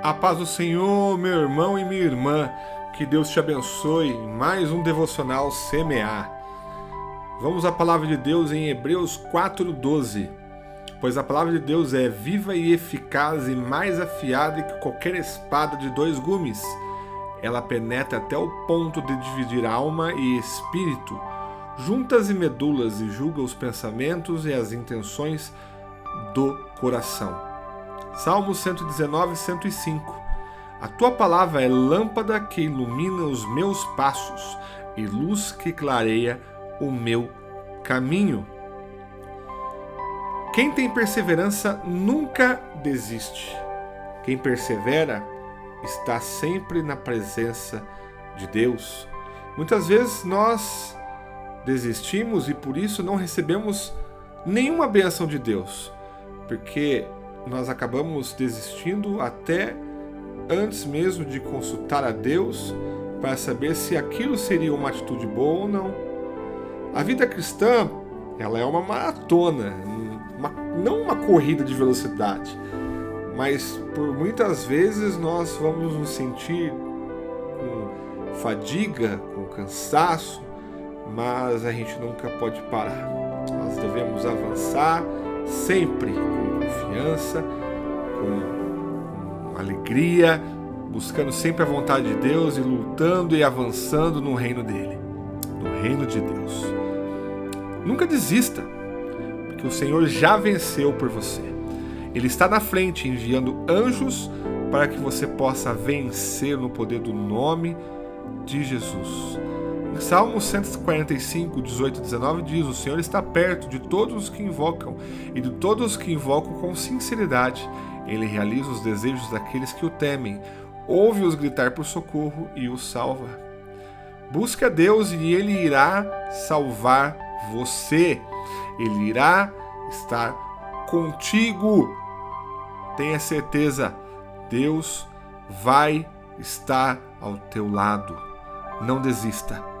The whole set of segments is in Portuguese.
A paz do Senhor, meu irmão e minha irmã. Que Deus te abençoe. Mais um devocional semear. Vamos à palavra de Deus em Hebreus 4:12. Pois a palavra de Deus é viva e eficaz e mais afiada que qualquer espada de dois gumes. Ela penetra até o ponto de dividir alma e espírito, juntas e medulas e julga os pensamentos e as intenções do coração. Salmo 119, 105. A tua palavra é lâmpada que ilumina os meus passos e luz que clareia o meu caminho. Quem tem perseverança nunca desiste. Quem persevera está sempre na presença de Deus. Muitas vezes nós desistimos e por isso não recebemos nenhuma bênção de Deus, porque nós acabamos desistindo até antes mesmo de consultar a Deus para saber se aquilo seria uma atitude boa ou não. A vida cristã, ela é uma maratona, uma, não uma corrida de velocidade, mas por muitas vezes nós vamos nos sentir com fadiga, com cansaço, mas a gente nunca pode parar. Nós devemos avançar sempre com confiança, com alegria, buscando sempre a vontade de Deus e lutando e avançando no reino dele, no reino de Deus. Nunca desista, porque o Senhor já venceu por você. Ele está na frente enviando anjos para que você possa vencer no poder do nome de Jesus. Salmo 145, 18 e 19 diz: O Senhor está perto de todos os que invocam, e de todos os que invocam com sinceridade. Ele realiza os desejos daqueles que o temem, ouve-os gritar por socorro e os salva. Busque a Deus e ele irá salvar você. Ele irá estar contigo. Tenha certeza, Deus vai estar ao teu lado. Não desista.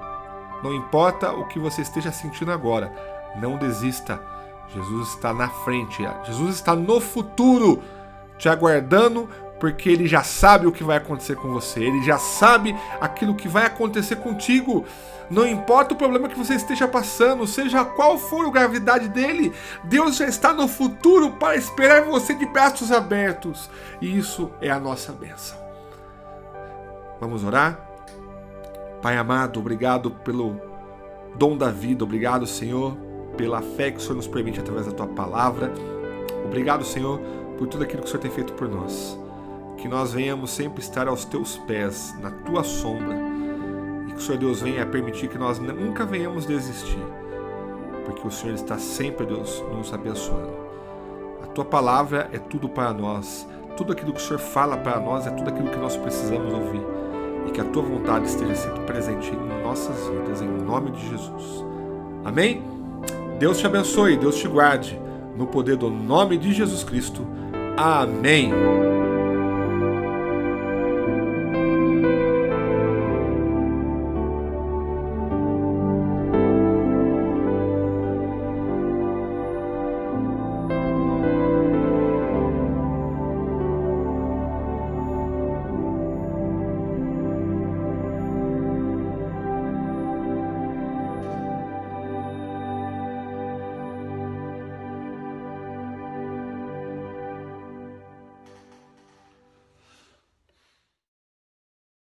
Não importa o que você esteja sentindo agora, não desista. Jesus está na frente, Jesus está no futuro, te aguardando, porque ele já sabe o que vai acontecer com você, ele já sabe aquilo que vai acontecer contigo. Não importa o problema que você esteja passando, seja qual for a gravidade dele, Deus já está no futuro para esperar você de braços abertos. E isso é a nossa bênção. Vamos orar? Pai amado, obrigado pelo dom da vida, obrigado, Senhor, pela fé que o Senhor nos permite através da tua palavra. Obrigado, Senhor, por tudo aquilo que o Senhor tem feito por nós. Que nós venhamos sempre estar aos teus pés, na tua sombra. E que o Senhor Deus venha permitir que nós nunca venhamos desistir. Porque o Senhor está sempre, Deus, nos abençoando. A tua palavra é tudo para nós. Tudo aquilo que o Senhor fala para nós é tudo aquilo que nós precisamos ouvir e que a tua vontade esteja sendo presente em nossas vidas, em nome de Jesus. Amém? Deus te abençoe, Deus te guarde, no poder do nome de Jesus Cristo. Amém.